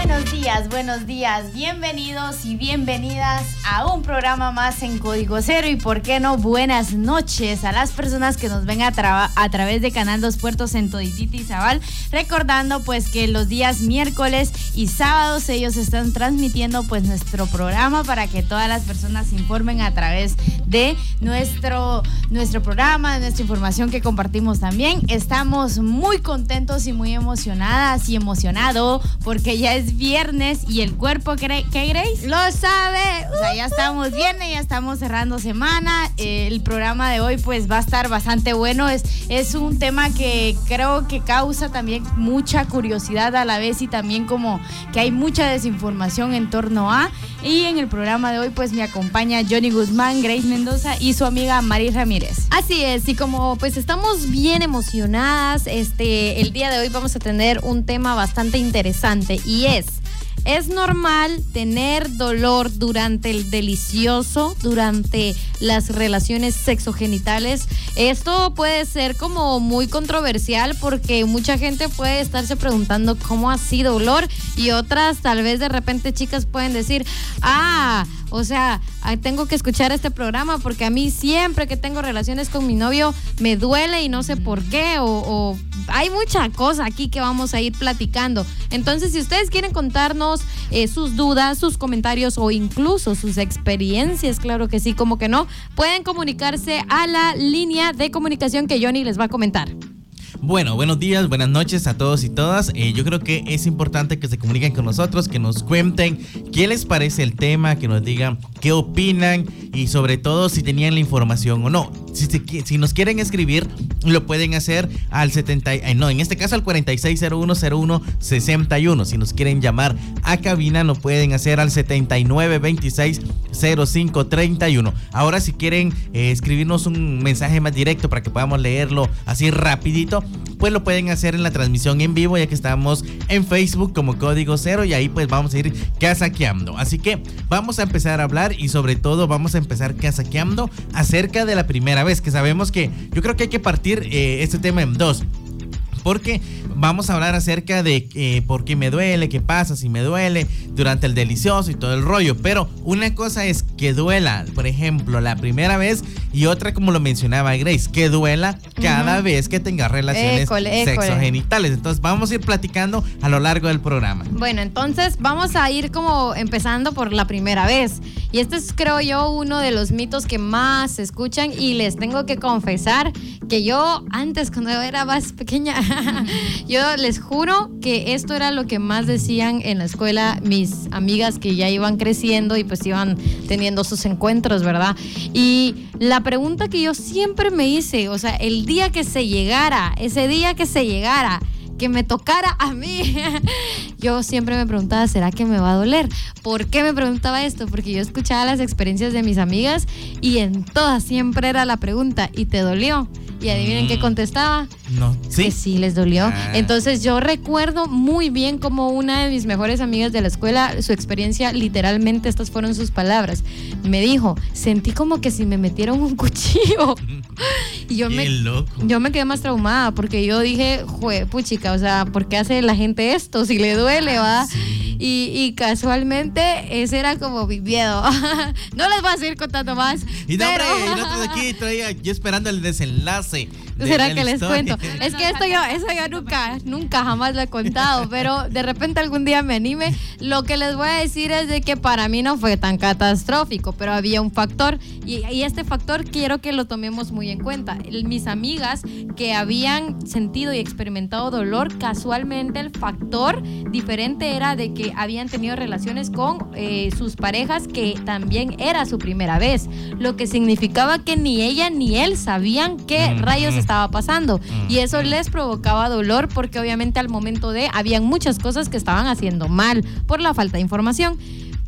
Buenos días, buenos días, bienvenidos y bienvenidas a un programa más en Código Cero y por qué no buenas noches a las personas que nos ven a, través de Canal Dos Puertos en Todititi y Zabal, recordando pues que los días miércoles y sábados ellos están transmitiendo pues nuestro programa para que todas las personas se informen a través de nuestro, nuestro programa, de nuestra información que compartimos también. Estamos muy contentos y muy emocionadas y emocionado porque ya es viernes y el cuerpo, ¿qué Grace? Lo sabe. O sea, ya estamos viernes, ya estamos cerrando semana. El programa de hoy pues va a estar bastante bueno. Es, es un tema que creo que causa también mucha curiosidad a la vez y también como que hay mucha desinformación en torno a. Y en el programa de hoy pues me acompaña Johnny Guzmán, Grace Mendoza y su amiga Mari Ramírez. Así es, y como pues estamos bien emocionadas, este, el día de hoy vamos a tener un tema bastante interesante y es es normal tener dolor durante el delicioso, durante las relaciones sexogenitales. Esto puede ser como muy controversial porque mucha gente puede estarse preguntando cómo así dolor y otras tal vez de repente chicas pueden decir, ah, o sea, tengo que escuchar este programa porque a mí siempre que tengo relaciones con mi novio me duele y no sé por qué o, hay mucha cosa aquí que vamos a ir platicando. Entonces, si ustedes quieren contarnos eh, sus dudas, sus comentarios o incluso sus experiencias, claro que sí, como que no, pueden comunicarse a la línea de comunicación que Johnny les va a comentar. Bueno, buenos días, buenas noches a todos y todas. Eh, yo creo que es importante que se comuniquen con nosotros, que nos cuenten qué les parece el tema, que nos digan qué opinan y sobre todo si tenían la información o no. Si, nos quieren escribir, lo pueden hacer al 70, eh, no, en este caso al 46010161. Si nos quieren llamar a cabina, lo pueden hacer al 79260531. Ahora si quieren eh, escribirnos un mensaje más directo para que podamos leerlo así rapidito, pues lo pueden hacer en la transmisión en vivo, ya que estamos en Facebook como Código Cero y ahí pues vamos a ir casaqueando. Así que vamos a empezar a hablar y sobre todo vamos a empezar casaqueando acerca de la primera vez, que sabemos que yo creo que hay que partir eh, este tema en dos porque vamos a hablar acerca de eh, por qué me duele, qué pasa si me duele durante el delicioso y todo el rollo. Pero una cosa es que duela, por ejemplo, la primera vez y otra, como lo mencionaba Grace, que duela cada vez que tenga relaciones sexogenitales. Entonces vamos a ir platicando a lo largo del programa. Bueno, entonces vamos a ir como empezando por la primera vez. Y este es, creo yo, uno de los mitos que más se escuchan y les tengo que confesar que yo antes, cuando era más pequeña, yo les juro que esto era lo que más decían en la escuela mis amigas que ya iban creciendo y pues iban teniendo sus encuentros, ¿verdad? Y la pregunta que yo siempre me hice, o sea, el día que se llegara, ese día que se llegara, que me tocara a mí, yo siempre me preguntaba, ¿será que me va a doler? ¿Por qué me preguntaba esto? Porque yo escuchaba las experiencias de mis amigas y en todas siempre era la pregunta, ¿y te dolió? Y adivinen qué mm. contestaba. No, sí. Que sí les dolió. Ah. Entonces yo recuerdo muy bien como una de mis mejores amigas de la escuela, su experiencia, literalmente estas fueron sus palabras. Me dijo, sentí como que si me metieron un cuchillo. y yo me, yo me quedé más traumada porque yo dije, jue, puchica, o sea, ¿por qué hace la gente esto? Si le duele, va. Y, y casualmente ese era como mi miedo. no les voy a seguir contando más. Y no, pero- hombre, y nosotros aquí todavía yo esperando el desenlace. ¿Será que les cuento? Es que esto yo, eso yo nunca, nunca jamás lo he contado, pero de repente algún día me anime. Lo que les voy a decir es de que para mí no fue tan catastrófico, pero había un factor y, y este factor quiero que lo tomemos muy en cuenta. El- mis amigas que habían sentido y experimentado dolor, casualmente el factor diferente era de que habían tenido relaciones con eh, sus parejas que también era su primera vez, lo que significaba que ni ella ni él sabían qué Ujú. rayos estaba pasando y eso les provocaba dolor porque obviamente al momento de habían muchas cosas que estaban haciendo mal por la falta de información.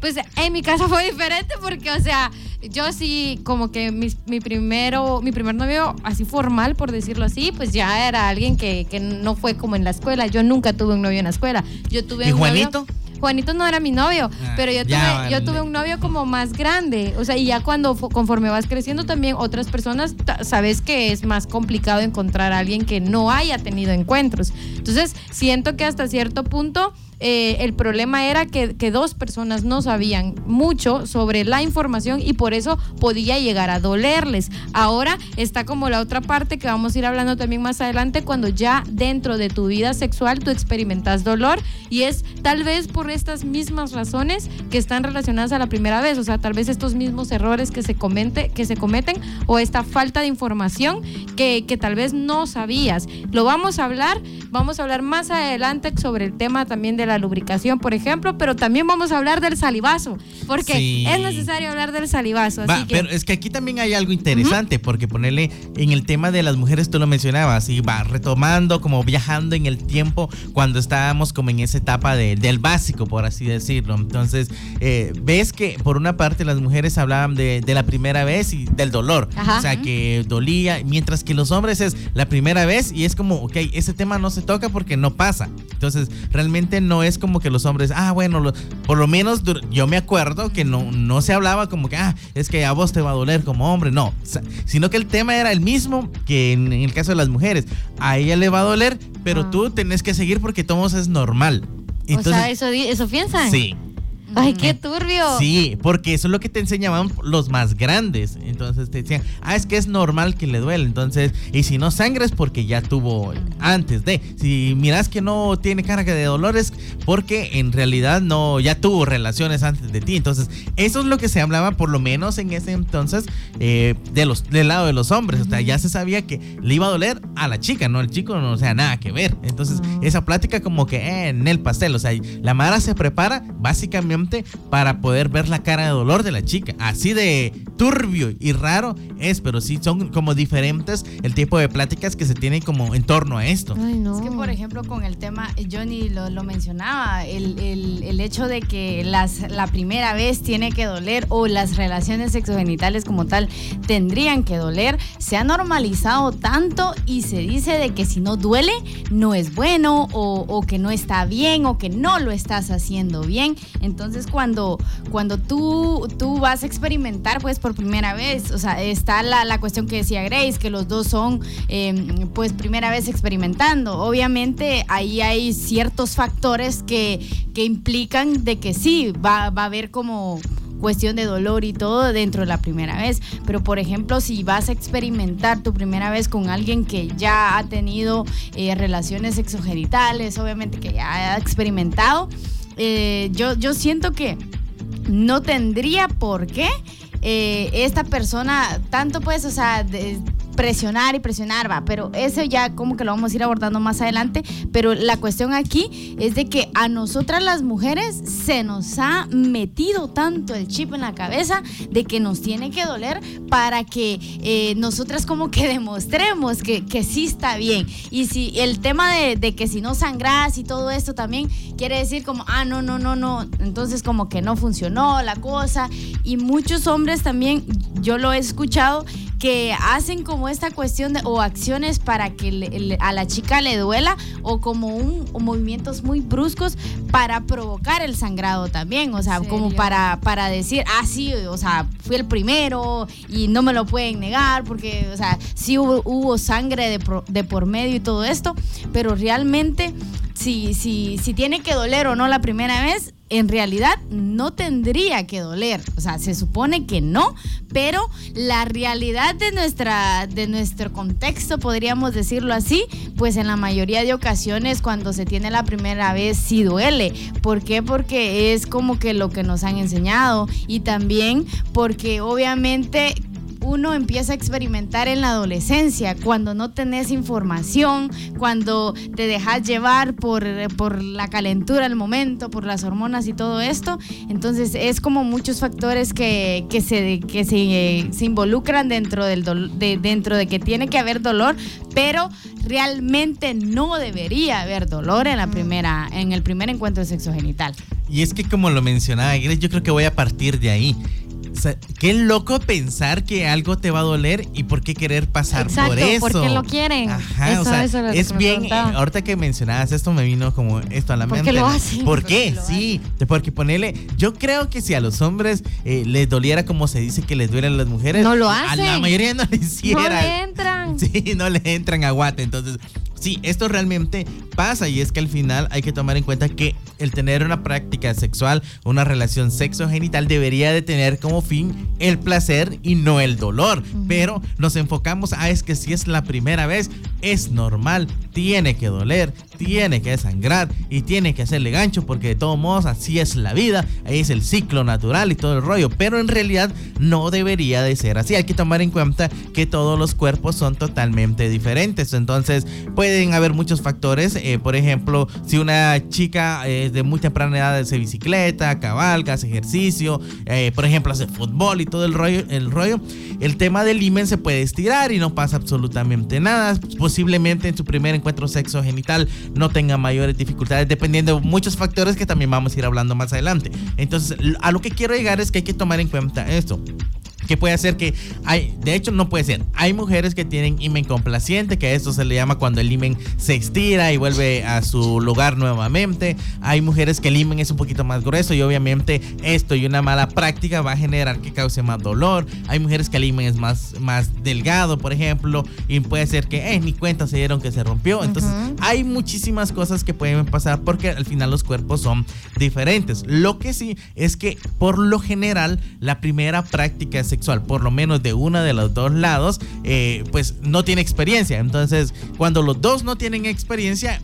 Pues en mi caso fue diferente porque, o sea, yo sí, como que mi, mi primero, mi primer novio, así formal, por decirlo así, pues ya era alguien que, que no fue como en la escuela. Yo nunca tuve un novio en la escuela. Yo tuve ¿Y un novio- Juanito? No era mi novio, Ah, pero yo tuve, yo tuve un novio como más grande. O sea, y ya cuando conforme vas creciendo también otras personas, sabes que es más complicado encontrar a alguien que no haya tenido encuentros. Entonces, siento que hasta cierto punto eh, el problema era que, dos personas no sabían mucho sobre la información y por eso podía llegar a dolerles. Ahora está como la otra parte que vamos a ir hablando también más adelante cuando ya dentro de tu vida sexual tú experimentas dolor y es tal vez por estas mismas razones que están relacionadas a la primera vez, o sea, tal vez estos mismos errores que se, comente, que se cometen o esta falta de información que, que tal vez no sabías. Lo vamos a hablar, vamos a hablar más adelante sobre el tema también de la lubricación, por ejemplo, pero también vamos a hablar del salivazo, porque Sí. es necesario hablar del salivazo. Va, así que, pero es que aquí también hay algo interesante, porque ponerle en el tema de las mujeres, tú lo mencionabas, y va retomando, como viajando en el tiempo cuando estábamos como en esa etapa de- del básico, por así decirlo. Entonces, eh, ves que por una parte las mujeres hablaban de, de la primera vez y del dolor, Ajá. o sea, que dolía, mientras que los hombres es la primera vez y es como, ok, ese tema no se toca porque no pasa. Entonces, realmente no es como que los hombres, ah, bueno, lo- por lo menos yo me acuerdo que no, no se hablaba como que, ah, es que a vos te va a doler como hombre, no, sino que el tema era el mismo que en, en el caso de las mujeres, a ella le va a doler, pero Ah. tú tenés que seguir porque todos es normal. o sea, eso, eso piensan. sí. Ay, qué turbio. Sí, porque eso es lo que te enseñaban los más grandes. Entonces te decían, ah, es que es normal que le duele. Entonces, y si no sangra es porque ya tuvo antes de. Si miras que no tiene carga de dolores, porque en realidad no, ya tuvo relaciones antes de ti. Entonces, eso es lo que se hablaba, por lo menos en ese entonces, eh, de los, del lado de los hombres. O sea, ya se sabía que le iba a doler a la chica, no al chico, no, o sea, nada que ver. Entonces, esa plática como que eh, en el pastel. O sea, la Mara se prepara básicamente para poder ver la cara de dolor de la chica. Así de turbio y raro es, pero sí son como diferentes el tipo de pláticas que se tienen como en torno a esto. Ay, no. Es que, por ejemplo, con el tema, Johnny lo, lo mencionaba, el, el- el hecho de que las, la primera vez tiene que doler o las relaciones sexogenitales como tal tendrían que doler, se ha normalizado tanto y se dice de que si no duele, no es bueno o, o que no está bien o que no lo estás haciendo bien. Entonces, cuando, cuando tú, tú vas a experimentar, pues por primera vez, o sea, está la, la cuestión que decía Grace, que los dos son, eh, pues, primera vez experimentando. Obviamente, ahí hay ciertos factores que, que implican de que sí, va, va a haber como cuestión de dolor y todo dentro de la primera vez. Pero por ejemplo, si vas a experimentar tu primera vez con alguien que ya ha tenido eh, relaciones sexogenitales, obviamente que ya ha experimentado, eh, yo, yo siento que no tendría por qué eh, esta persona tanto pues, o sea, presionar y presionar, va, pero eso ya como que lo vamos a ir abordando más adelante, pero la cuestión aquí es de que a nosotras las mujeres se nos ha metido tanto el chip en la cabeza de que nos tiene que doler para que eh, nosotras como que demostremos que, que sí está bien. Y si el tema de, de que si no sangras y todo esto también quiere decir como, ah, no, no, no, no, entonces como que no funcionó la cosa. Y muchos hombres también, yo lo he escuchado, que hacen como esta cuestión de, o acciones para que le- le- a la chica le duela o como un o movimientos muy bruscos para provocar el sangrado también, o sea, ¿En como para, para decir, ah, sí, o sea, fui el primero y no me lo pueden negar porque, o sea, sí hubo, hubo sangre de, pro- de por medio y todo esto, pero realmente si, si, si tiene que doler o no la primera vez, en realidad no tendría que doler. O sea, se supone que no, pero la realidad de, nuestra, de nuestro contexto, podríamos decirlo así, pues en la mayoría de ocasiones cuando se tiene la primera vez sí duele. ¿Por qué? Porque es como que lo que nos han enseñado y también porque obviamente uno empieza a experimentar en la adolescencia, cuando no tenés información, cuando te dejas llevar por, por la calentura del momento, por las hormonas y todo esto. Entonces es como muchos factores que, que, se, que se, se involucran dentro, del de, dentro de que tiene que haber dolor, pero realmente no debería haber dolor en la primera en el primer encuentro sexogenital. Y es que como lo mencionaba Iris, yo creo que voy a partir de ahí qué loco pensar que algo te va a doler y por qué querer pasar por eso. porque lo quieren. Ajá, o sea, es bien. Eh, ahorita que mencionabas esto, me vino como esto a la mente. ¿Por qué lo hacen? ¿Por qué? Sí, porque ponerle. Yo creo que si a los hombres eh, les doliera como se dice que les duelen a las mujeres, no lo hacen. A la mayoría no le hiciera. No le entran. Sí, no le entran a guate. Entonces, Sí, esto realmente pasa y es que al final hay que tomar en cuenta que el tener una práctica sexual, una relación sexo-genital debería de tener como fin el placer y no el dolor. Pero nos enfocamos a es que si es la primera vez, es normal, tiene que doler, tiene que sangrar y tiene que hacerle gancho porque de todos modos así es la vida, ahí es el ciclo natural y todo el rollo. Pero en realidad no debería de ser así. Hay que tomar en cuenta que todos los cuerpos son totalmente diferentes. Entonces, pues pueden haber muchos factores. Eh, por ejemplo, si una chica eh, de muy temprana edad hace bicicleta, cabalga, hace ejercicio, eh, por ejemplo, hace fútbol y todo el rollo, el rollo, el tema del himen se puede estirar y no pasa absolutamente nada. Posiblemente en su primer encuentro sexo genital no tenga mayores dificultades, dependiendo de muchos factores que también vamos a ir hablando más adelante. Entonces, a lo que quiero llegar es que hay que tomar en cuenta esto que puede hacer que hay, de hecho no puede ser, hay mujeres que tienen imen complaciente, que a esto se le llama cuando el imen se estira y vuelve a su lugar nuevamente, hay mujeres que el imen es un poquito más grueso y obviamente esto y una mala práctica va a generar que cause más dolor, hay mujeres que el imen es más, más delgado, por ejemplo, y puede ser que eh, ni cuenta se dieron que se rompió, entonces hay muchísimas cosas que pueden pasar porque al final los cuerpos son diferentes, lo que sí es que por lo general la primera práctica sexual por lo menos de uno de los dos lados, eh, pues no tiene experiencia. Entonces, cuando los dos no tienen experiencia,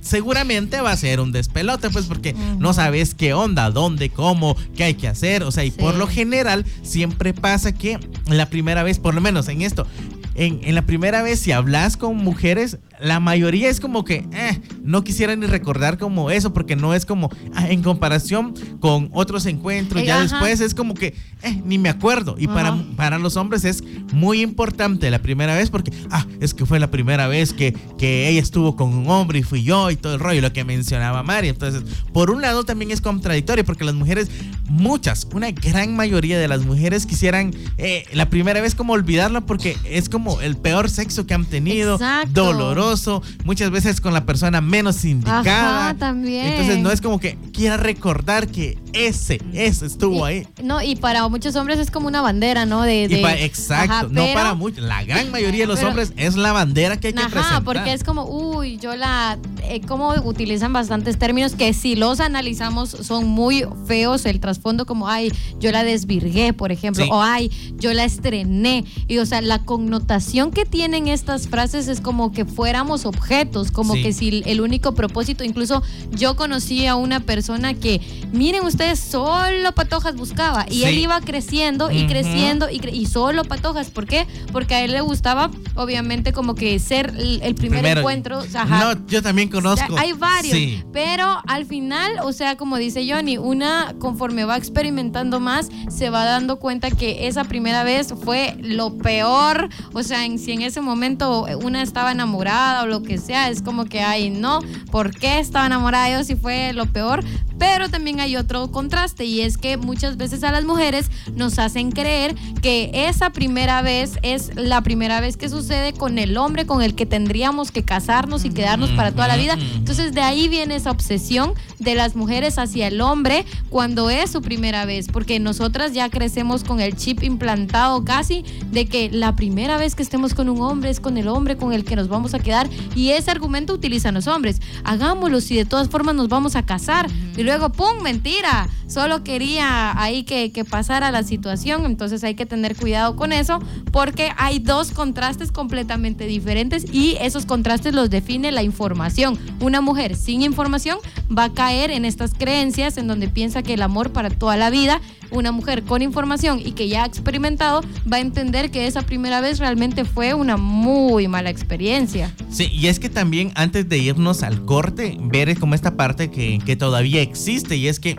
seguramente va a ser un despelote, pues porque no sabes qué onda, dónde, cómo, qué hay que hacer. O sea, y por lo general siempre pasa que la primera vez, por lo menos en esto, en, en, la primera vez, si hablas con mujeres, la mayoría es como que eh, no quisiera ni recordar como eso, porque no es como ah, en comparación con otros encuentros. ya después es como que eh, ni me acuerdo. Y para, para los hombres es muy importante la primera vez, porque ah, es que fue la primera vez que, que ella estuvo con un hombre y fui yo y todo el rollo, lo que mencionaba Mari. Entonces, por un lado también es contradictorio, porque las mujeres, muchas, una gran mayoría de las mujeres quisieran eh, la primera vez como olvidarla, porque es como el peor sexo que han tenido, doloroso muchas veces con la persona menos indicada. también. Entonces no es como que quiera recordar que ese, ese estuvo ahí. No, y para muchos hombres es como una bandera, ¿no? De, exacto, no para muchos. La gran mayoría de los hombres es la bandera que hay que ajá, porque es como, uy, yo la. Eh, como utilizan bastantes términos que si los analizamos son muy feos. El trasfondo, como, ay, yo la desvirgué, por ejemplo, o ay, yo la estrené. Y o sea, la connotación que tienen estas frases es como que fuéramos objetos, como que si el único propósito, incluso yo conocí a una persona que, miren ustedes, solo patojas buscaba. Y él iba creciendo y creciendo y, y, solo patojas. ¿Por qué? Porque a él le gustaba, obviamente, como que ser el, primer encuentro. No, yo también conozco. hay varios. Pero al final, o sea, como dice Johnny, una conforme va experimentando más, se va dando cuenta que esa primera vez fue lo peor. O sea, en, si en ese momento una estaba enamorada o lo que sea, es como que, ay, no, ¿por qué estaba enamorada yo si fue lo peor? Pero también hay otro contraste y es que muchas veces a las mujeres nos hacen creer que esa primera vez es la primera vez que sucede con el hombre con el que tendríamos que casarnos y quedarnos para toda la vida. Entonces de ahí viene esa obsesión de las mujeres hacia el hombre cuando es su primera vez, porque nosotras ya crecemos con el chip implantado casi de que la primera vez que estemos con un hombre es con el hombre con el que nos vamos a quedar y ese argumento utilizan los hombres. Hagámoslo si de todas formas nos vamos a casar luego, ¡pum! Mentira. Solo quería ahí que, que pasara la situación. Entonces hay que tener cuidado con eso porque hay dos contrastes completamente diferentes y esos contrastes los define la información. Una mujer sin información va a caer en estas creencias en donde piensa que el amor para toda la vida una mujer con información y que ya ha experimentado va a entender que esa primera vez realmente fue una muy mala experiencia. Sí, y es que también antes de irnos al corte, ver como esta parte que, que todavía existe y es que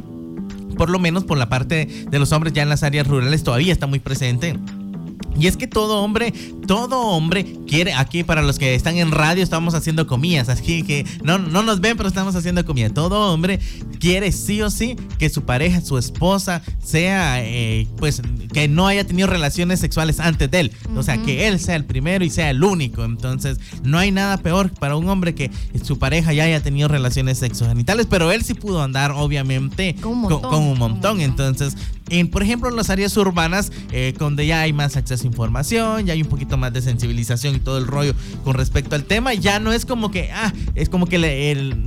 por lo menos por la parte de los hombres ya en las áreas rurales todavía está muy presente y es que todo hombre, todo hombre quiere, aquí para los que están en radio estamos haciendo comillas, así que no, no nos ven, pero estamos haciendo comida. Todo hombre quiere sí o sí que su pareja, su esposa, sea, eh, pues, que no haya tenido relaciones sexuales antes de él. O sea, que él sea el primero y sea el único. Entonces, no hay nada peor para un hombre que su pareja ya haya tenido relaciones sexogenitales, pero él sí pudo andar, obviamente, con un montón. Entonces, en, por ejemplo, en las áreas urbanas, eh, donde ya hay más acceso a información, ya hay un poquito más de sensibilización y todo el rollo con respecto al tema, ya no es como que, ah, es como que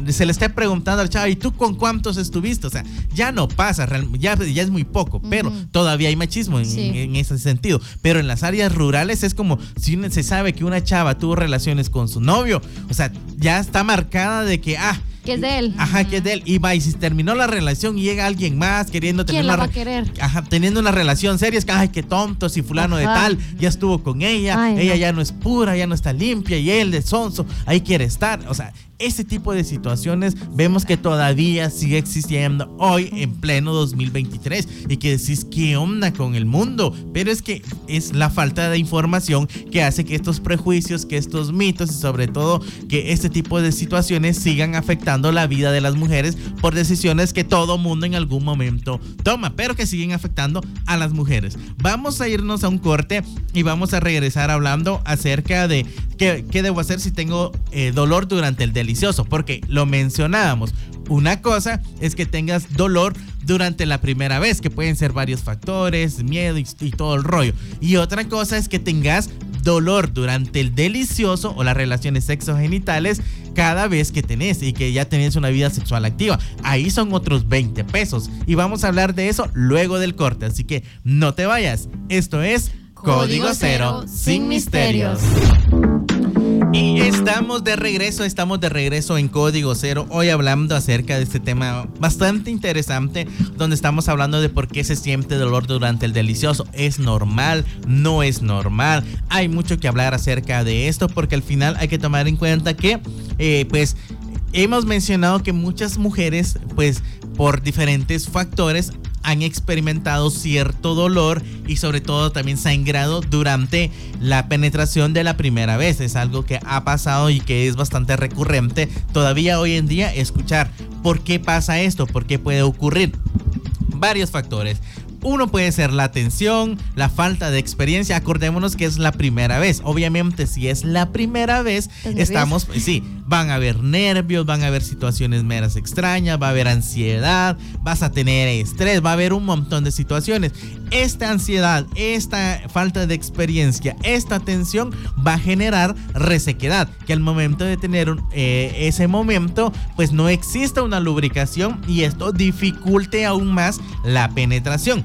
se le esté preguntando al chavo, ¿y tú con cuántos estuviste? O sea, ya no pasa, ya, ya es muy poco, pero todavía hay machismo en, ese sentido. Pero en las áreas rurales es como si se sabe que una chava tuvo relaciones con su novio, o sea, ya está marcada de que, ah, que es de él. Ajá, que es de él. Y va, y si terminó la relación y llega alguien más queriendo tener ¿Quién la va a querer? Ajá, teniendo una relación seria, es que, ay, qué tonto, si fulano de tal ya estuvo con ella, ella ya no es pura, ya no está limpia, y él de sonso, ahí quiere estar. O sea, ese tipo de situaciones vemos que todavía sigue existiendo hoy en pleno 2023 y que decís qué onda con el mundo, pero es que es la falta de información que hace que estos prejuicios, que estos mitos y sobre todo que este tipo de situaciones sigan afectando la vida de las mujeres por decisiones que todo mundo en algún momento toma, pero que siguen afectando a las mujeres. Vamos a irnos a un corte y vamos a regresar hablando acerca de qué, debo hacer si tengo eh, dolor durante el delito delicioso, porque lo mencionábamos. Una cosa es que tengas dolor durante la primera vez, que pueden ser varios factores, miedo y, todo el rollo. Y otra cosa es que tengas dolor durante el delicioso o las relaciones sexogenitales cada vez que tenés y que ya tenés una vida sexual activa. Ahí son otros 20 pesos. Y vamos a hablar de eso luego del corte. Así que no te vayas. Esto es Código, Cero, sin misterios. Y estamos de regreso, estamos de regreso en Código Cero, hoy hablando acerca de este tema bastante interesante, donde estamos hablando de por qué se siente dolor durante el delicioso. ¿Es normal? ¿No es normal? Hay mucho que hablar acerca de esto, porque al final hay que tomar en cuenta que, eh, pues, hemos mencionado que muchas mujeres, pues, por diferentes factores, han experimentado cierto dolor y sobre todo también sangrado durante la penetración de la primera vez. Es algo que ha pasado y que es bastante recurrente todavía hoy en día escuchar. ¿Por qué pasa esto? ¿Por qué puede ocurrir? Varios factores. Uno puede ser la tensión, la falta de experiencia. Acordémonos que es la primera vez. Obviamente, si es la primera vez, estamos, sí, van a haber nervios, van a haber situaciones meras extrañas, va a haber ansiedad, vas a tener estrés, va a haber un montón de situaciones. Esta ansiedad, esta falta de experiencia, esta tensión va a generar resequedad, que al momento de tener eh, ese momento, pues no exista una lubricación y esto dificulte aún más la penetración.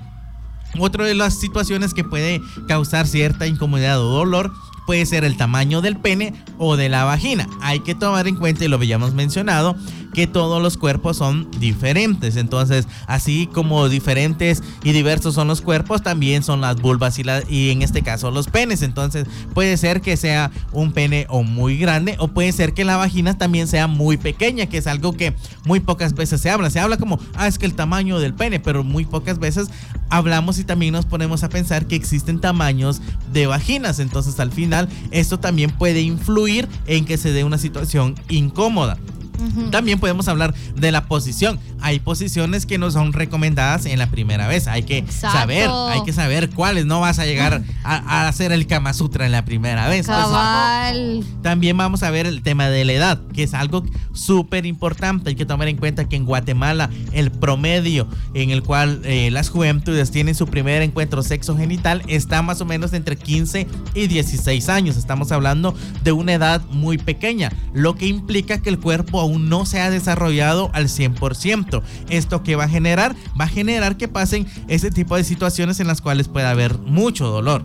Otra de las situaciones que puede causar cierta incomodidad o dolor puede ser el tamaño del pene o de la vagina. Hay que tomar en cuenta, y lo habíamos mencionado, que todos los cuerpos son diferentes. Entonces, así como diferentes y diversos son los cuerpos, también son las vulvas y, y en este caso los penes. Entonces, puede ser que sea un pene o muy grande o puede ser que la vagina también sea muy pequeña, que es algo que muy pocas veces se habla. Se habla como, ah, es que el tamaño del pene, pero muy pocas veces hablamos y también nos ponemos a pensar que existen tamaños de vaginas. Entonces, al final, esto también puede influir en que se dé una situación incómoda. También podemos hablar de la posición. Hay posiciones que no son recomendadas en la primera vez. Hay que saber, hay que saber cuáles. No vas a llegar a, hacer el Kama Sutra en la primera vez. también vamos a ver el tema de la edad, que es algo súper importante. Hay que tomar en cuenta que en Guatemala el promedio en el cual eh, las juventudes tienen su primer encuentro sexo genital está más o menos entre 15 y 16 años. Estamos hablando de una edad muy pequeña, lo que implica que el cuerpo aún no se ha desarrollado al 100%. ¿Esto que va a generar? Va a generar que pasen ese tipo de situaciones en las cuales puede haber mucho dolor.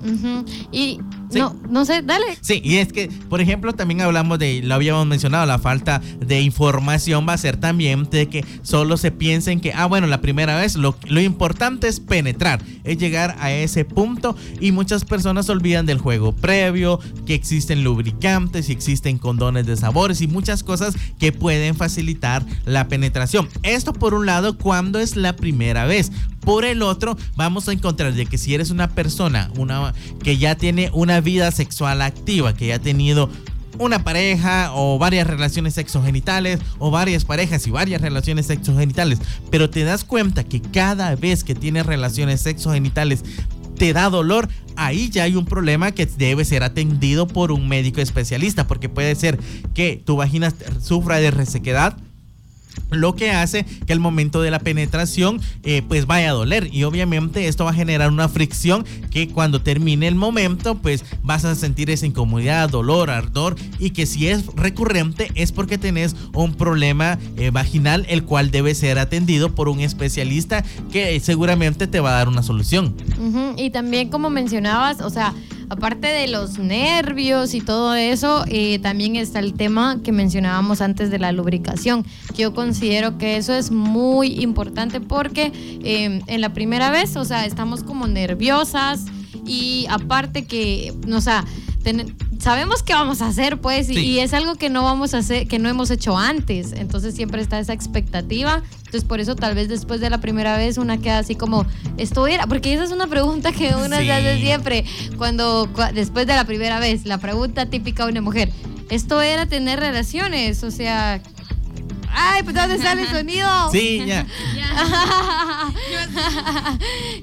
Y Sí. no, no sé, dale. Sí, y es que, por ejemplo, también hablamos de, lo habíamos mencionado, la falta de información va a ser también de que solo se piensen que, ah, bueno, la primera vez, lo, lo importante es penetrar, es llegar a ese punto y muchas personas olvidan del juego previo, que existen lubricantes y existen condones de sabores y muchas cosas que pueden facilitar la penetración. Esto por un lado cuando es la primera vez. Por el otro, vamos a encontrar de que si eres una persona una, que ya tiene una vida sexual activa, que ya ha tenido una pareja o varias relaciones sexogenitales o varias parejas y varias relaciones sexogenitales, pero te das cuenta que cada vez que tienes relaciones sexogenitales te da dolor, ahí ya hay un problema que debe ser atendido por un médico especialista, porque puede ser que tu vagina sufra de resequedad, lo que hace que al momento de la penetración eh, pues vaya a doler y obviamente esto va a generar una fricción que cuando termine el momento pues vas a sentir esa incomodidad, dolor, ardor y que si es recurrente es porque tenés un problema eh, vaginal el cual debe ser atendido por un especialista que seguramente te va a dar una solución. Y también como mencionabas, o sea, aparte de los nervios y todo eso, eh, también está el tema que mencionábamos antes de la lubricación, yo considero que eso es muy importante porque eh, en la primera vez, o sea, estamos como nerviosas y aparte que, o sea, ten- sabemos qué vamos a hacer, pues, y, Sí. y es algo que no vamos a hacer, que no hemos hecho antes. Entonces siempre está esa expectativa. Entonces por eso tal vez después de la primera vez una queda así como, esto era, porque esa es una pregunta que una Sí. se hace siempre cuando, cua- después de la primera vez, la pregunta típica de una mujer, esto era tener relaciones, o sea... Ay, pues ¿dónde sale el sonido? Sí, ya.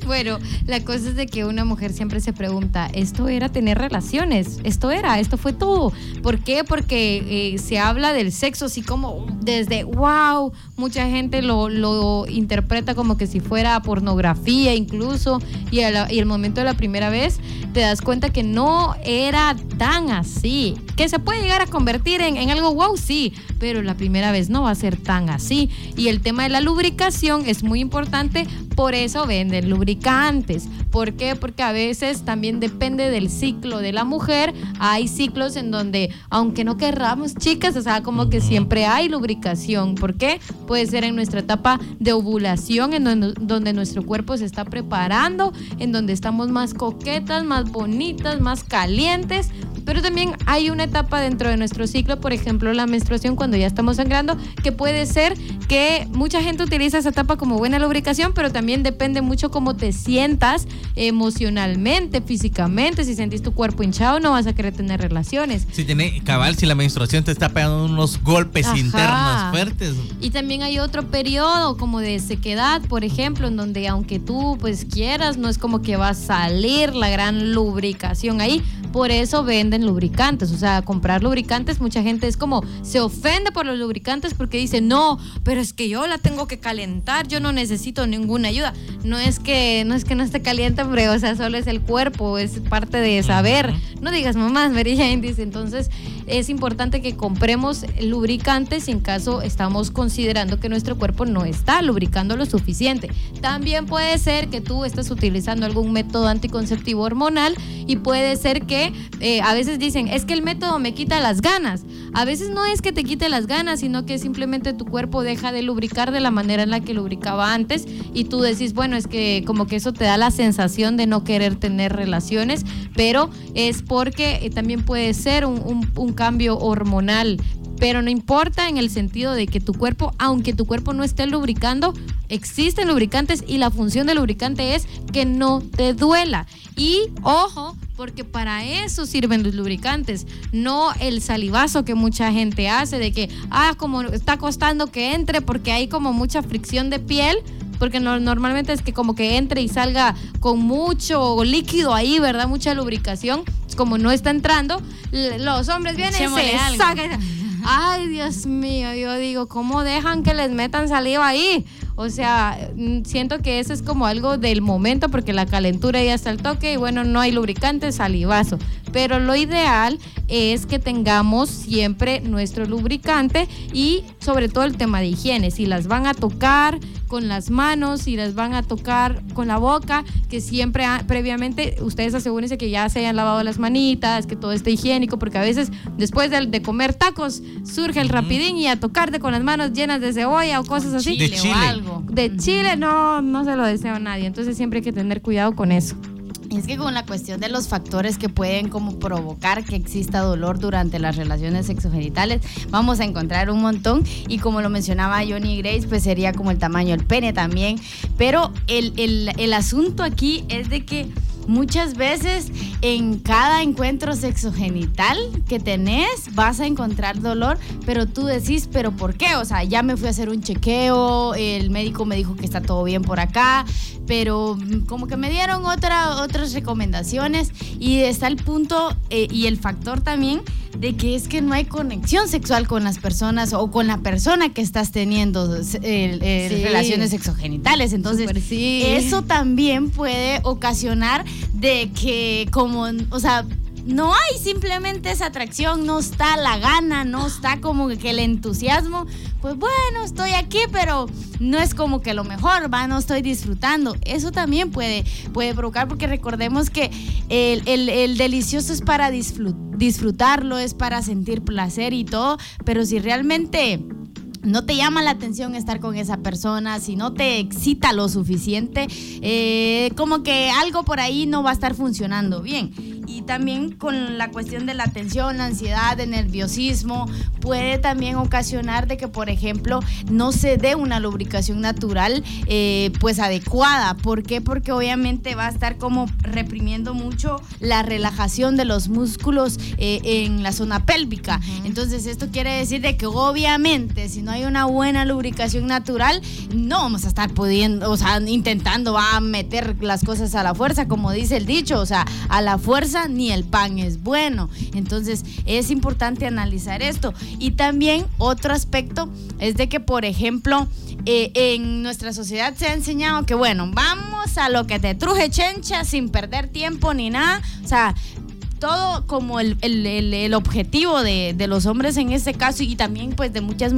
bueno, la cosa es de que una mujer siempre se pregunta, ¿esto era tener relaciones? ¿Esto era? ¿Esto fue todo? ¿Por qué? Porque eh, se habla del sexo así como desde, wow, mucha gente lo, lo interpreta como que si fuera pornografía incluso, y, y el momento de la primera vez te das cuenta que no era tan así, que se puede llegar a convertir en, en algo wow, sí, pero la primera vez no va a ser tan así. Y el tema de la lubricación es muy importante, por eso venden lubricantes. ¿Por qué? Porque a veces también depende del ciclo de la mujer. Hay ciclos en donde, aunque no querramos, chicas, o sea, como que siempre hay lubricación. ¿Por qué? Puede ser en nuestra etapa de ovulación, en donde, donde nuestro cuerpo se está preparando, en donde estamos más coquetas, más bonitas, más calientes. Pero también hay una etapa dentro de nuestro ciclo, por ejemplo, la menstruación cuando ya estamos sangrando, que puede ser que mucha gente utiliza esa etapa como buena lubricación, pero también depende mucho cómo te sientas emocionalmente, físicamente. Si sentís tu cuerpo hinchado, no vas a querer tener relaciones. Si tiene cabal, si la menstruación te está pegando unos golpes Ajá. internos fuertes. Y también hay otro periodo como de sequedad, por ejemplo, en donde aunque tú pues quieras, no es como que va a salir la gran lubricación ahí. Por eso venden lubricantes. O sea, comprar lubricantes, mucha gente es como se ofende por los lubricantes porque dice, no, pero es que yo la tengo que calentar, yo no necesito ninguna ayuda. No es que no es que no esté caliente, pero o sea, solo es el cuerpo, es parte de saber. No digas mamás, Mary Jane dice. Entonces, es importante que compremos lubricantes si en caso estamos considerando que nuestro cuerpo no está lubricando lo suficiente. También puede ser que tú estés utilizando algún método anticonceptivo hormonal y puede ser que eh, a veces dicen, es que el método me quita las ganas. A veces no es que te quite las ganas, sino que simplemente tu cuerpo deja de lubricar de la manera en la que lubricaba antes y tú decís, bueno, es que como que eso te da la sensación de no querer tener relaciones, pero es porque eh, también puede ser un, cambio hormonal. Pero no importa en el sentido de que tu cuerpo, aunque tu cuerpo no esté lubricando, existen lubricantes y la función del lubricante es que no te duela. Y ojo, porque para eso sirven los lubricantes, no el salivazo que mucha gente hace de que, ah, como está costando que entre porque hay como mucha fricción de piel. Porque no- normalmente es que como que entre y salga con mucho líquido ahí, ¿verdad? Mucha lubricación. Como no está entrando, los hombres vienen y Echémosle se sacan. Ay, Dios mío, yo digo, ¿cómo dejan que les metan saliva ahí? O sea, mm, siento que eso es como algo del momento porque la calentura ya está al toque y bueno, no hay lubricante, salivazo. pero lo ideal es que tengamos siempre nuestro lubricante y sobre todo el tema de higiene. Si las van a tocar con las manos, si las van a tocar con la boca, que siempre ah, previamente ustedes asegúrense que ya se hayan lavado las manitas, que todo esté higiénico, porque a veces después de, de comer tacos surge el rapidín y a tocarte con las manos llenas de cebolla o cosas así. De Chile o algo. De chile no, no se lo deseo a nadie, entonces siempre hay que tener cuidado con eso. Es que con la cuestión de los factores que pueden como provocar que exista dolor durante las relaciones sexogenitales, vamos a encontrar un montón. Y como lo mencionaba Johnny Grace, pues sería como el tamaño del pene también. Pero el, el- el asunto aquí es de que muchas veces en cada encuentro sexogenital que tenés vas a encontrar dolor, pero tú decís, pero ¿por qué? O sea, ya me fui a hacer un chequeo, el médico me dijo que está todo bien por acá, pero como que me dieron otra, otras recomendaciones y está el punto eh, y el factor también de que es que no hay conexión sexual con las personas o con la persona que estás teniendo eh, eh, Sí. relaciones sexogenitales. Entonces, sí. eso también puede ocasionar de que como, o sea, no hay simplemente esa atracción, no está la gana, no está como que el entusiasmo. Pues bueno, estoy aquí, pero no es como que lo mejor, va, no estoy disfrutando. Eso también puede, puede provocar, porque recordemos que el, el- el delicioso es para disfrut- disfrutarlo, es para sentir placer y todo, pero si realmente no te llama la atención estar con esa persona, si no te excita lo suficiente, eh, como que algo por ahí no va a estar funcionando bien. Y también con la cuestión de la tensión, la ansiedad, el nerviosismo, puede también ocasionar de que, por ejemplo, no se dé una lubricación natural eh, pues adecuada. ¿Por qué? Porque obviamente va a estar como reprimiendo mucho la relajación de los músculos eh, en la zona pélvica. Entonces esto quiere decir de que obviamente si no hay una buena lubricación natural, no vamos a estar pudiendo, o sea, intentando va a meter las cosas a la fuerza, como dice el dicho, o sea, a la fuerza ni el pan es bueno. Entonces es importante analizar esto. Y también otro aspecto es de que, por ejemplo, eh, en nuestra sociedad se ha enseñado que, bueno, vamos a lo que te truje chencha sin perder tiempo ni nada. O sea, todo como el, el- el- objetivo de, de los hombres en este caso y también pues de muchas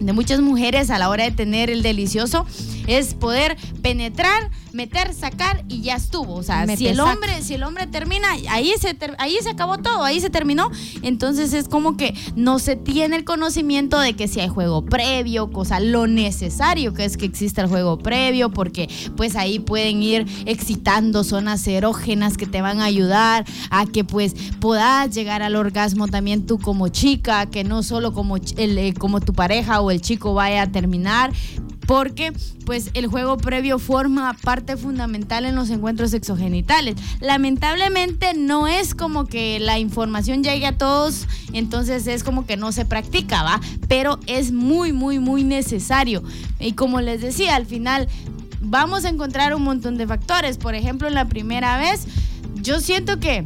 de muchas mujeres a la hora de tener el delicioso es poder penetrar, meter, sacar y ya estuvo. O sea, Mete, si el saca. hombre, si el hombre termina, ahí se ter- ahí se acabó todo, ahí se terminó. Entonces es como que no se tiene el conocimiento de que si hay juego previo, cosa lo necesario que es que exista el juego previo, porque pues ahí pueden ir excitando zonas erógenas que te van a ayudar a que pues puedas llegar al orgasmo también tú como chica, que no solo como, el, eh, como tu pareja o el chico vaya a terminar, porque pues el juego previo forma parte fundamental en los encuentros sexogenitales. Lamentablemente no es como que la información llegue a todos, entonces es como que no se practica, ¿va? Pero es muy, muy, muy necesario. Y como les decía, al final vamos a encontrar un montón de factores. Por ejemplo, en la primera vez, yo siento que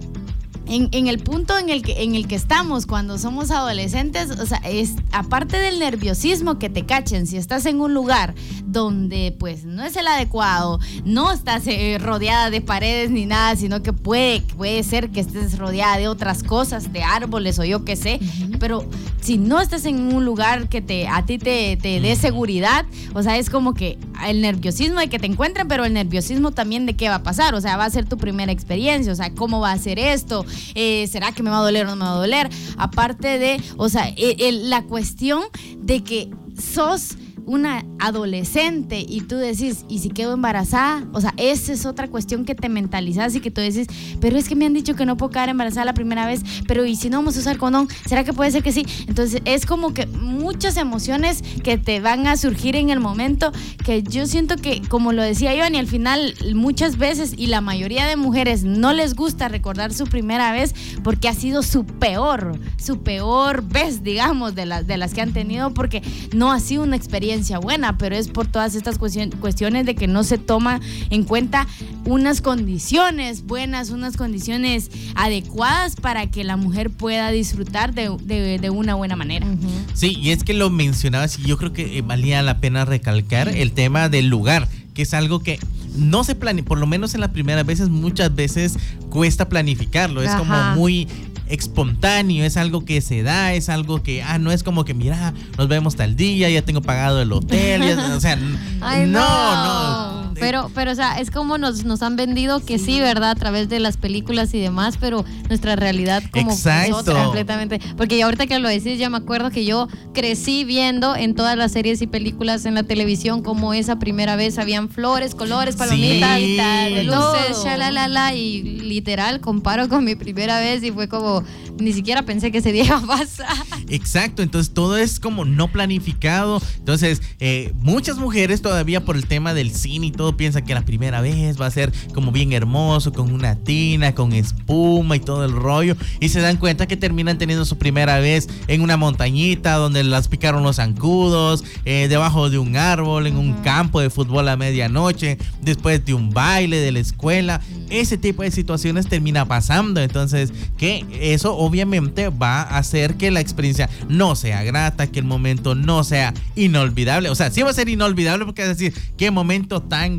en, en el punto en el, que, en el que estamos cuando somos adolescentes, o sea, es aparte del nerviosismo que te cachen, si estás en un lugar donde pues no es el adecuado, no estás eh, rodeada de paredes ni nada, sino que puede, puede ser que estés rodeada de otras cosas, de árboles o yo qué sé, pero si no estás en un lugar que te, a ti te, te dé seguridad, o sea, es como que el nerviosismo de que te encuentren, pero el nerviosismo también de qué va a pasar, o sea, va a ser tu primera experiencia, o sea, cómo va a ser esto, Eh, será que me va a doler o no me va a doler, aparte de, o sea, e- el- la cuestión de que sos una adolescente y tú decís, ¿y si quedo embarazada? O sea, esa es otra cuestión que te mentalizas y que tú decís, pero es que me han dicho que no puedo quedar embarazada la primera vez, pero ¿y si no vamos a usar condón? ¿Será que puede ser que sí? Entonces es como que muchas emociones que te van a surgir en el momento que yo siento que, como lo decía yo, y al final muchas veces y la mayoría de mujeres no les gusta recordar su primera vez porque ha sido su peor, su peor vez, digamos, de, las de las que han tenido porque no ha sido una experiencia buena, pero es por todas estas cuestion- cuestiones de que no se toma en cuenta unas condiciones buenas, unas condiciones adecuadas para que la mujer pueda disfrutar de, de- de una buena manera. Sí, y es que lo mencionabas y yo creo que eh, valía la pena recalcar el tema del lugar, que es algo que no se planea, por lo menos en las primeras veces, muchas veces cuesta planificarlo. Es como muy espontáneo, es algo que se da, es algo que, ah, no es como que, mira, nos vemos tal día, ya tengo pagado el hotel, ya- o sea, Ay, no, no, no. Pero, pero, o sea, es como nos, nos han vendido que sí, ¿verdad? A través de las películas y demás, pero nuestra realidad como es Exacto. otra completamente. Porque ya ahorita que lo decís, ya me acuerdo que yo crecí viendo en todas las series y películas en la televisión como esa primera vez habían flores, colores, palomitas, Sí. luces, Todo. shalalala, y literal comparo con mi primera vez y fue como, ni siquiera pensé que ese día iba a pasar. Exacto, entonces todo es como no planificado. Entonces, eh, muchas mujeres todavía por el tema del cine y todo piensan que la primera vez va a ser como bien hermoso, con una tina, con espuma y todo el rollo. Y se dan cuenta que terminan teniendo su primera vez en una montañita donde las picaron los zancudos, eh, debajo de un árbol, en un campo de fútbol a medianoche, después de un baile de la escuela. Ese tipo de situaciones termina pasando. Entonces, que eso obviamente va a hacer que la experiencia no sea grata, que el momento no sea inolvidable. O sea, sí va a ser inolvidable porque es decir, qué momento tan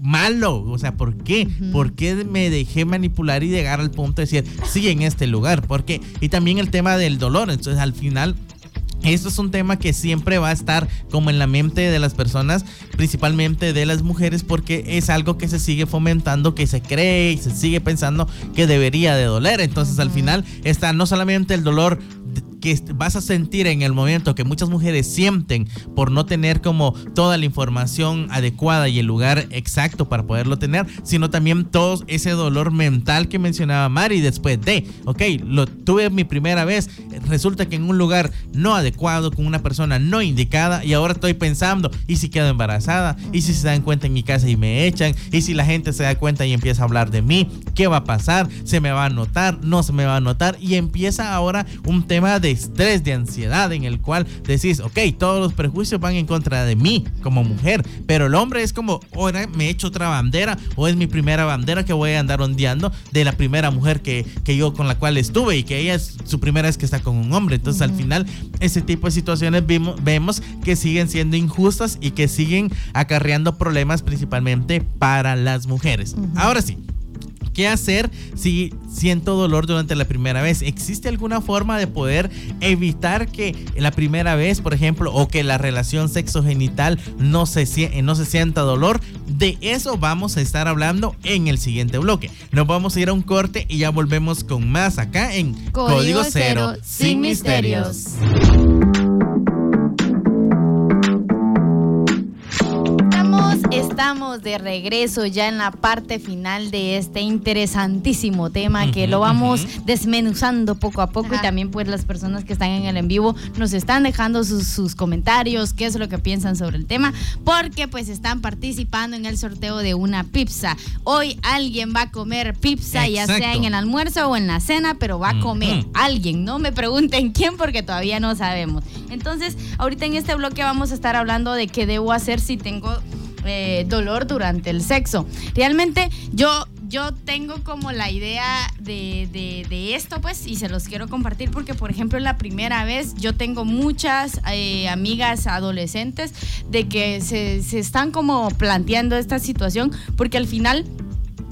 malo. O sea, ¿por qué? ¿Por qué me dejé manipular y llegar al punto de decir, sí, en este lugar? Porque, y también el tema del dolor. Entonces, al final, esto es un tema que siempre va a estar como en la mente de las personas, principalmente de las mujeres, porque es algo que se sigue fomentando, que se cree y se sigue pensando que debería de doler. Entonces al final está no solamente el dolor que vas a sentir en el momento que muchas mujeres sienten por no tener como toda la información adecuada y el lugar exacto para poderlo tener, sino también todo ese dolor mental que mencionaba Mari después de, ok, lo tuve mi primera vez, resulta que en un lugar no adecuado, con una persona no indicada y ahora estoy pensando, ¿y si quedo embarazada? ¿Y si se dan cuenta en mi casa y me echan? ¿Y si la gente se da cuenta y empieza a hablar de mí? ¿Qué va a pasar? ¿Se me va a notar? ¿No se me va a notar? Y empieza ahora un tema de estrés, de ansiedad, en el cual decís, ok, todos los prejuicios van en contra de mí como mujer, pero el hombre es como, ahora me he hecho otra bandera o es mi primera bandera que voy a andar ondeando de la primera mujer que, que yo con la cual estuve y que ella es su primera vez que está con un hombre. Entonces al final ese tipo de situaciones vimos, vemos que siguen siendo injustas y que siguen acarreando problemas principalmente para las mujeres. Ahora sí. ¿Qué hacer si siento dolor durante la primera vez? ¿Existe alguna forma de poder evitar que la primera vez, por ejemplo, o que la relación sexogenital no se, sie- no se sienta dolor? De eso vamos a estar hablando en el siguiente bloque. Nos vamos a ir a un corte y ya volvemos con más acá en Código, Cero, sin misterios. Estamos de regreso ya en la parte final de este interesantísimo tema que lo vamos desmenuzando poco a poco y también pues las personas que están en el en vivo nos están dejando sus, sus comentarios, qué es lo que piensan sobre el tema, porque pues están participando en el sorteo de una pizza. Hoy alguien va a comer pizza, ya sea en el almuerzo o en la cena, pero va a comer alguien. No me pregunten quién porque todavía no sabemos. Entonces, ahorita en este bloque vamos a estar hablando de qué debo hacer si tengo eh, dolor durante el sexo. Realmente yo... Yo tengo como la idea de, de- esto, pues, y se los quiero compartir porque, por ejemplo, la primera vez yo tengo muchas eh, amigas adolescentes de que se, se están como planteando esta situación porque al final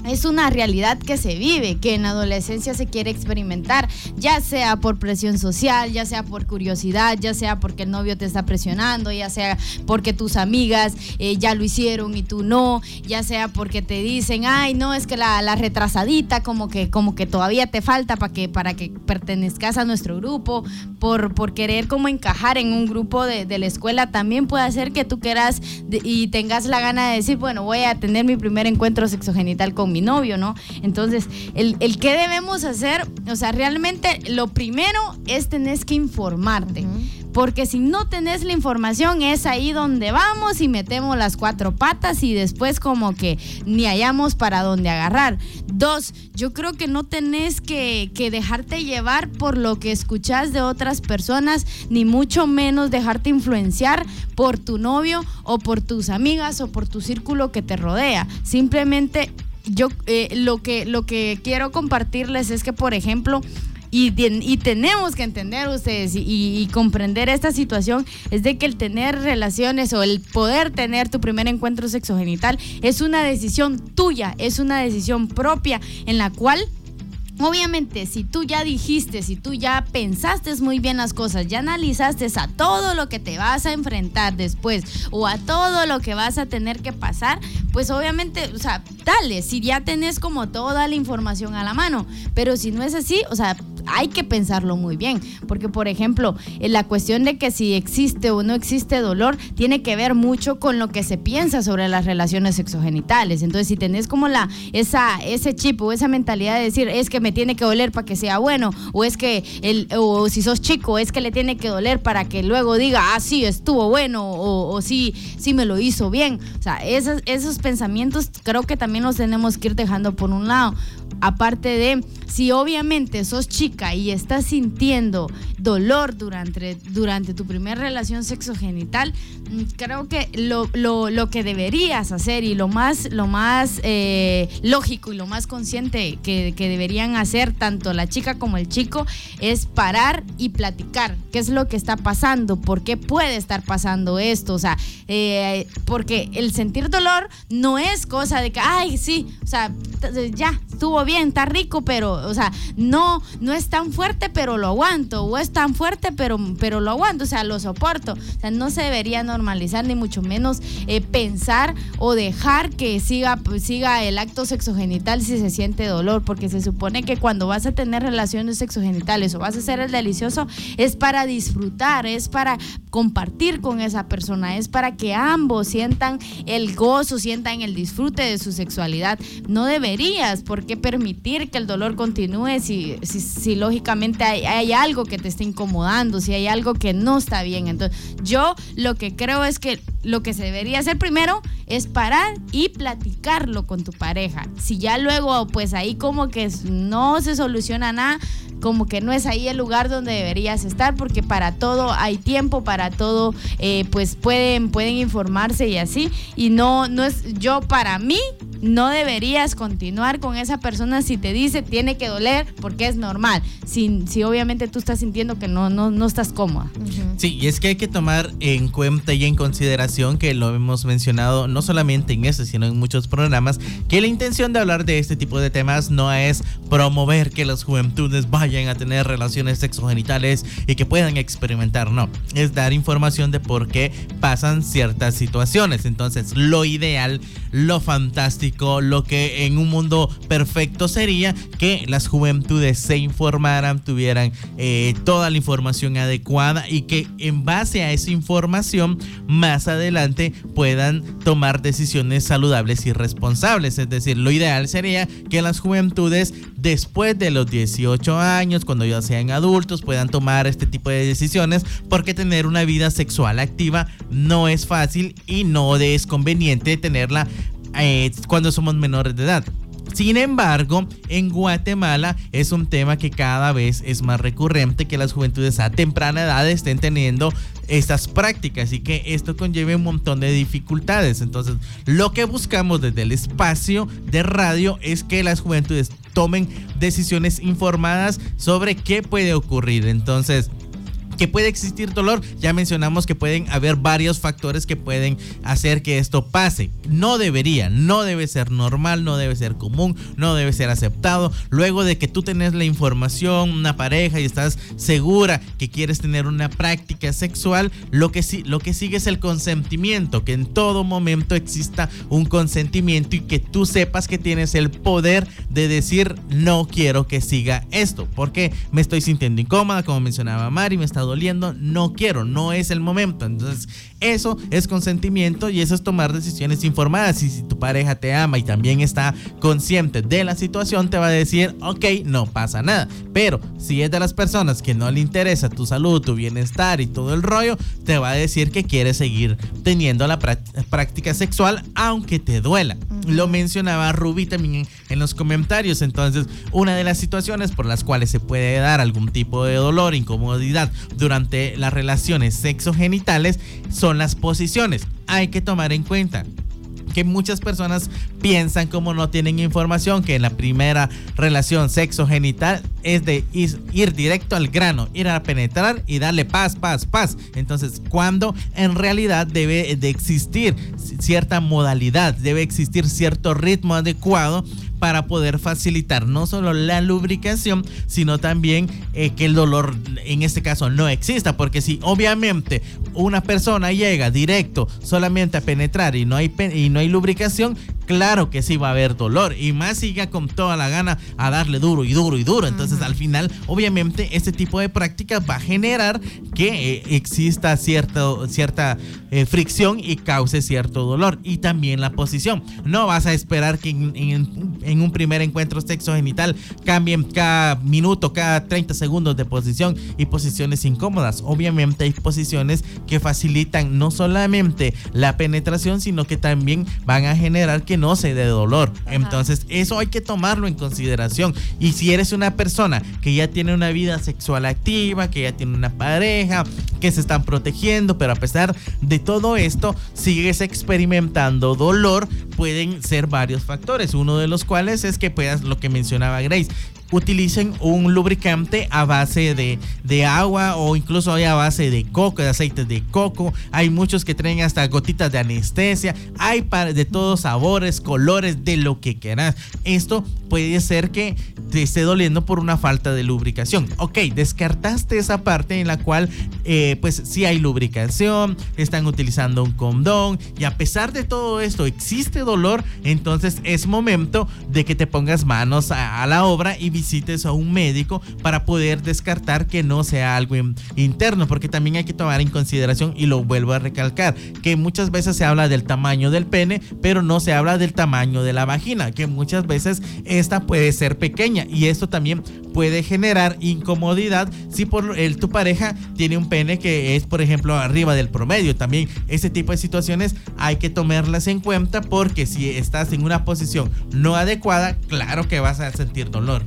es una realidad que se vive, que en la adolescencia se quiere experimentar, ya sea por presión social, ya sea por curiosidad, ya sea porque el novio te está presionando, ya sea porque tus amigas eh, ya lo hicieron y tú no, ya sea porque te dicen, ay, no, es que la, la retrasadita como que, como que todavía te falta para que, para que pertenezcas a nuestro grupo, por, por querer como encajar en un grupo de, de la escuela, también puede hacer que tú quieras y tengas la gana de decir, bueno, voy a tener mi primer encuentro sexogenital con mi novio, ¿no? Entonces, el, el qué debemos hacer, o sea, realmente lo primero es tenés que informarte. Porque si no tenés la información, es ahí donde vamos y metemos las cuatro patas y después como que ni hallamos para dónde agarrar. Dos, yo creo que no tenés que, que dejarte llevar por lo que escuchás de otras personas, ni mucho menos dejarte influenciar por tu novio o por tus amigas o por tu círculo que te rodea. Simplemente yo eh, lo, que, lo que quiero compartirles es que, por ejemplo, y, y tenemos que entender ustedes y, y, comprender esta situación es de que el tener relaciones o el poder tener tu primer encuentro sexogenital es una decisión tuya, es una decisión propia en la cual Obviamente, si tú ya dijiste, si tú ya pensaste muy bien las cosas, ya analizaste a todo lo que te vas a enfrentar después o a todo lo que vas a tener que pasar, pues obviamente, o sea, dale, si ya tenés como toda la información a la mano, pero si no es así, o sea, hay que pensarlo muy bien, porque por ejemplo, la cuestión de que si existe o no existe dolor tiene que ver mucho con lo que se piensa sobre las relaciones sexogenitales. Entonces, si tenés como la esa ese chip o esa mentalidad de decir, es que me tiene que doler para que sea bueno, o es que el o si sos chico, es que le tiene que doler para que luego diga, "Ah, sí, estuvo bueno" o, o sí, sí me lo hizo bien. O sea, esos esos pensamientos creo que también los tenemos que ir dejando por un lado. Aparte de si obviamente sos chica y estás sintiendo dolor durante, durante tu primera relación sexogenital, mm, creo que lo, lo, que deberías hacer y lo más, lo más eh, lógico y lo más consciente que, que, deberían hacer tanto la chica como el chico es parar y platicar qué es lo que está pasando, por qué puede estar pasando esto, o sea, eh, porque el sentir dolor no es cosa de que, ay, sí, o sea, ya, estuvo bien, está rico, pero o sea, no, no es tan fuerte, pero lo aguanto, o es tan fuerte, pero, pero lo aguanto, o sea, lo soporto. O sea, no se debería normalizar, ni mucho menos eh, pensar o dejar que siga, siga el acto sexogenital si se siente dolor, porque se supone que cuando vas a tener relaciones sexogenitales o vas a hacer el delicioso, es para disfrutar, es para compartir con esa persona, es para que ambos sientan el gozo, sientan el disfrute de su sexualidad. No deberías, ¿por qué permitir que el dolor continúe si, si, lógicamente hay, algo que te está incomodando, si hay algo que no está bien? Entonces, yo lo que creo es que lo que se debería hacer primero es parar y platicarlo con tu pareja. Si ya luego, pues ahí como que no se soluciona nada, como que no es ahí el lugar donde deberías estar, porque para todo hay tiempo, para todo, eh, pues pueden, pueden informarse y así. Y no, no es, yo para mí, no deberías continuar con esa persona si te dice tiene que doler porque es normal. Si, si obviamente tú estás sintiendo que no, no, no estás cómoda. Sí, y es que hay que tomar en cuenta y en consideración que lo hemos mencionado no solamente en este, sino en muchos programas, que la intención de hablar de este tipo de temas no es promover que las juventudes vayan a tener relaciones sexogenitales y que puedan experimentar, no, es dar información de por qué pasan ciertas situaciones. Entonces, lo ideal, lo fantástico, lo que en un mundo perfecto sería que las juventudes se informaran, tuvieran eh, toda la información adecuada y que en base a esa información más adelante puedan tomar decisiones saludables y responsables. Es decir, lo ideal sería que las juventudes después de los 18 años, cuando ya sean adultos, puedan tomar este tipo de decisiones porque tener una vida sexual activa no es fácil y no es conveniente tenerla eh, cuando somos menores de edad. Sin embargo, en Guatemala es un tema que cada vez es más recurrente que las juventudes a temprana edad estén teniendo estas prácticas y que esto conlleve un montón de dificultades. Entonces, lo que buscamos desde el espacio de radio es que las juventudes tomen decisiones informadas sobre qué puede ocurrir. Entonces, que puede existir dolor, ya mencionamos que pueden haber varios factores que pueden hacer que esto pase. No debería, no debe ser normal, no debe ser común, no debe ser aceptado. Luego de que tú tenés la información, una pareja y estás segura que quieres tener una práctica sexual, lo que, sí, lo que sigue es el consentimiento, que en todo momento exista un consentimiento y que tú sepas que tienes el poder de decir no quiero que siga esto, porque me estoy sintiendo incómoda, como mencionaba Mari, me está doliendo, no quiero, no es el momento. Entonces, eso es consentimiento y eso es tomar decisiones informadas. Y si tu pareja te ama y también está consciente de la situación, te va a decir, ok, no pasa nada. Pero si es de las personas que no le interesa tu salud, tu bienestar y todo el rollo, te va a decir que quiere seguir teniendo la práctica sexual aunque te duela. Lo mencionaba Ruby también en los comentarios. Entonces, una de las situaciones por las cuales se puede dar algún tipo de dolor, incomodidad durante las relaciones sexogenitales son las posiciones. Hay que tomar en cuenta que muchas personas piensan como no tienen información que en la primera relación sexo genital es de ir, ir directo al grano, ir a penetrar y darle paz, paz, paz. Entonces, cuando en realidad debe de existir cierta modalidad, debe existir cierto ritmo adecuado para poder facilitar no solo la lubricación, sino también eh, que el dolor en este caso no exista, porque si obviamente una persona llega directo solamente a penetrar y no hay, y no hay lubricación, claro que sí va a haber dolor y más siga con toda la gana a darle duro y duro y duro. Entonces al final obviamente este tipo de prácticas va a generar que eh, exista cierto, cierta eh, fricción y cause cierto dolor y también la posición. No vas a esperar que en, en un primer encuentro sexo genital cambien cada minuto, cada 30 segundos de posición y posiciones incómodas. Obviamente hay posiciones que facilitan no solamente la penetración, sino que también van a generar que no se dé dolor. Entonces, eso hay que tomarlo en consideración. Y si eres una persona que ya tiene una vida sexual activa, que ya tiene una pareja, que se están protegiendo, pero a pesar de todo esto, sigues experimentando dolor, pueden ser varios factores. Uno de los cuales es que puedas, lo que mencionaba Grace, utilicen un lubricante a base de, de, agua o incluso a base de coco, de aceite de coco. Hay muchos que traen hasta gotitas de anestesia. Hay de todos sabores, colores, de lo que quieras. Esto puede ser que te esté doliendo por una falta de lubricación. Ok, descartaste esa parte en la cual eh, pues si hay lubricación, están utilizando un condón y a pesar de todo esto existe dolor, entonces es momento de que te pongas manos a, a la obra y visites a un médico para poder descartar que no sea algo interno, porque también hay que tomar en consideración, y lo vuelvo a recalcar, que muchas veces se habla del tamaño del pene, pero no se habla del tamaño de la vagina, que muchas veces esta puede ser pequeña y esto también puede generar incomodidad si por el, tu pareja tiene un pene que es, por ejemplo, arriba del promedio. También ese tipo de situaciones hay que tomarlas en cuenta porque si estás en una posición no adecuada, claro que vas a sentir dolor.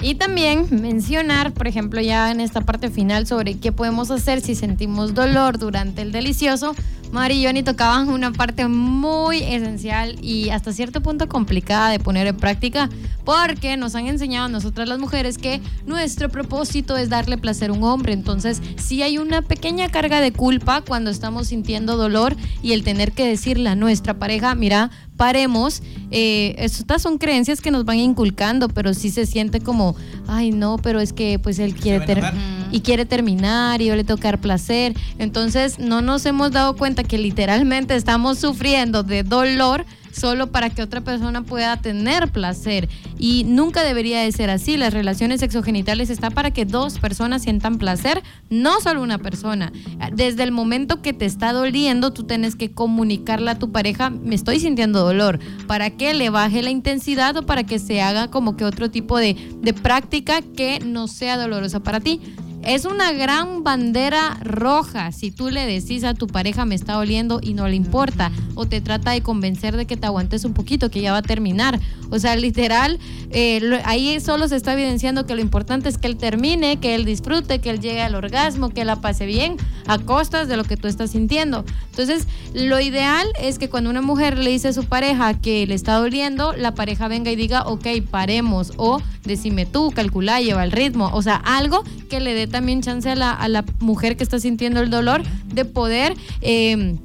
Y también mencionar, por ejemplo, ya en esta parte final sobre qué podemos hacer si sentimos dolor durante el delicioso. Mari y Johnny tocaban una parte muy esencial y hasta cierto punto complicada de poner en práctica porque nos han enseñado a nosotras las mujeres que nuestro propósito es darle placer a un hombre. Entonces, sí hay una pequeña carga de culpa cuando estamos sintiendo dolor y el tener que decirle a nuestra pareja, mira, paremos. Eh, estas son creencias que nos van inculcando, pero sí se siente como, ay no, pero es que pues él quiere y quiere terminar y yo le tocar placer. Entonces no nos hemos dado cuenta que literalmente estamos sufriendo de dolor solo para que otra persona pueda tener placer. Y nunca debería de ser así. Las relaciones sexogenitales están para que dos personas sientan placer, no solo una persona. Desde el momento que te está doliendo, tú tienes que comunicarle a tu pareja, me estoy sintiendo dolor, para que le baje la intensidad o para que se haga como que otro tipo de, de práctica que no sea dolorosa para ti. Es una gran bandera roja si tú le decís a tu pareja me está oliendo y no le importa o te trata de convencer de que te aguantes un poquito, que ya va a terminar. O sea, literal, eh, ahí solo se está evidenciando que lo importante es que él termine, que él disfrute, que él llegue al orgasmo, que la pase bien a costas de lo que tú estás sintiendo. Entonces, lo ideal es que cuando una mujer le dice a su pareja que le está doliendo, la pareja venga y diga, ok, paremos o decime tú, calcula, lleva el ritmo. O sea, algo que le dé también chance a la, a la mujer que está sintiendo el dolor de poder... Eh,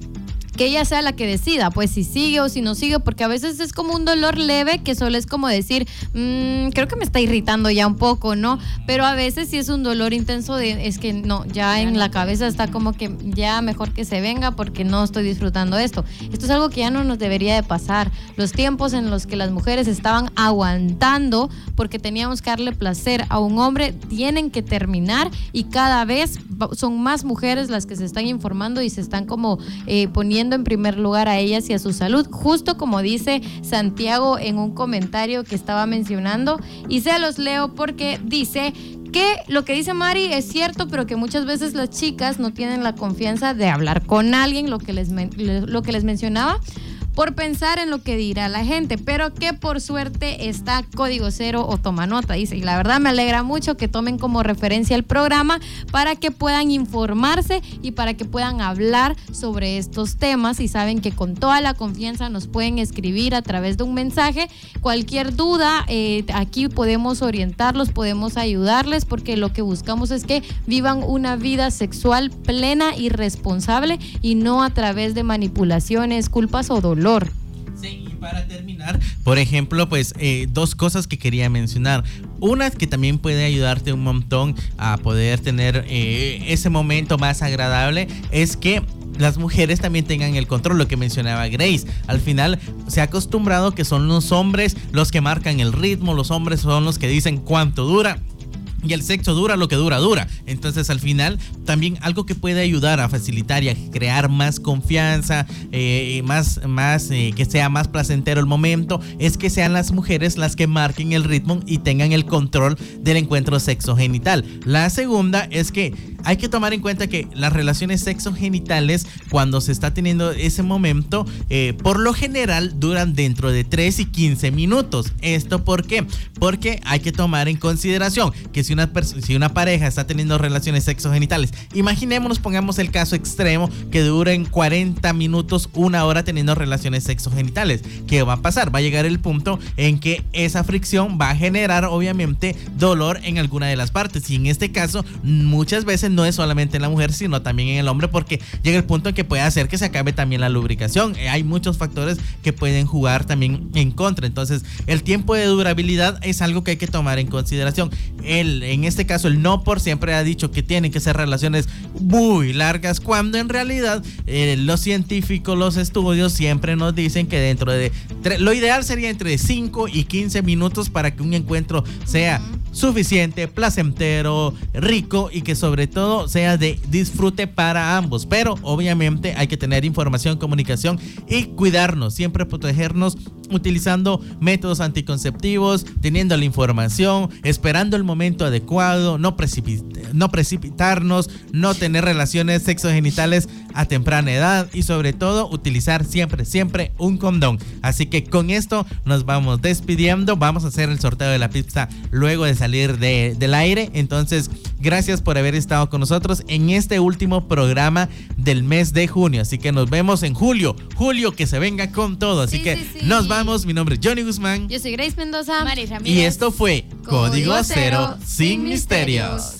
que ella sea la que decida, pues si sigue o si no sigue, porque a veces es como un dolor leve que solo es como decir, mmm, creo que me está irritando ya un poco, ¿no? Pero a veces si es un dolor intenso, de, es que no, ya en la cabeza está como que ya mejor que se venga porque no estoy disfrutando esto. Esto es algo que ya no nos debería de pasar. Los tiempos en los que las mujeres estaban aguantando porque teníamos que darle placer a un hombre tienen que terminar y cada vez son más mujeres las que se están informando y se están como eh, poniendo en primer lugar a ellas y a su salud, justo como dice Santiago en un comentario que estaba mencionando. Y se los leo porque dice que lo que dice Mari es cierto, pero que muchas veces las chicas no tienen la confianza de hablar con alguien, lo que les, lo que les mencionaba por pensar en lo que dirá la gente, pero que por suerte está Código Cero o toma nota, dice. Y la verdad me alegra mucho que tomen como referencia el programa para que puedan informarse y para que puedan hablar sobre estos temas y saben que con toda la confianza nos pueden escribir a través de un mensaje. Cualquier duda, eh, aquí podemos orientarlos, podemos ayudarles porque lo que buscamos es que vivan una vida sexual plena y responsable y no a través de manipulaciones, culpas o dolor. Sí, y para terminar, por ejemplo, pues eh, dos cosas que quería mencionar. Una que también puede ayudarte un montón a poder tener eh, ese momento más agradable es que las mujeres también tengan el control, lo que mencionaba Grace. Al final se ha acostumbrado que son los hombres los que marcan el ritmo, los hombres son los que dicen cuánto dura y el sexo dura lo que dura, dura. Entonces al final también algo que puede ayudar a facilitar y a crear más confianza, eh, más, más eh, que sea más placentero el momento, es que sean las mujeres las que marquen el ritmo y tengan el control del encuentro sexo genital. La segunda es que hay que tomar en cuenta que las relaciones sexo genitales cuando se está teniendo ese momento, eh, por lo general duran dentro de 3 y 15 minutos. ¿Esto por qué? Porque hay que tomar en consideración que si una, si una pareja está teniendo relaciones sexogenitales, imaginémonos, pongamos el caso extremo que duren 40 minutos, una hora teniendo relaciones sexogenitales. ¿Qué va a pasar? Va a llegar el punto en que esa fricción va a generar obviamente dolor en alguna de las partes. Y en este caso, muchas veces no es solamente en la mujer, sino también en el hombre, porque llega el punto en que puede hacer que se acabe también la lubricación. Eh, hay muchos factores que pueden jugar también en contra. Entonces, el tiempo de durabilidad es algo que hay que tomar en consideración. El en este caso el no por siempre ha dicho que tienen que ser relaciones muy largas, cuando en realidad eh, los científicos, los estudios siempre nos dicen que dentro de... Lo ideal sería entre 5 y 15 minutos para que un encuentro sea suficiente, placentero, rico y que sobre todo sea de disfrute para ambos. Pero obviamente hay que tener información, comunicación y cuidarnos, siempre protegernos utilizando métodos anticonceptivos, teniendo la información, esperando el momento adecuado, no, no precipitarnos, no tener relaciones sexogenitales a temprana edad y sobre todo utilizar siempre, siempre un condón. Así que con esto nos vamos despidiendo, vamos a hacer el sorteo de la pizza luego de salir de, del aire. Entonces, gracias por haber estado con nosotros en este último programa del mes de junio. Así que nos vemos en julio, julio que se venga con todo. Así que nos vamos, mi nombre es Johnny Guzmán. Yo soy Grace Mendoza. Mari Ramírez. Y esto fue Código, Cero, sin misterios.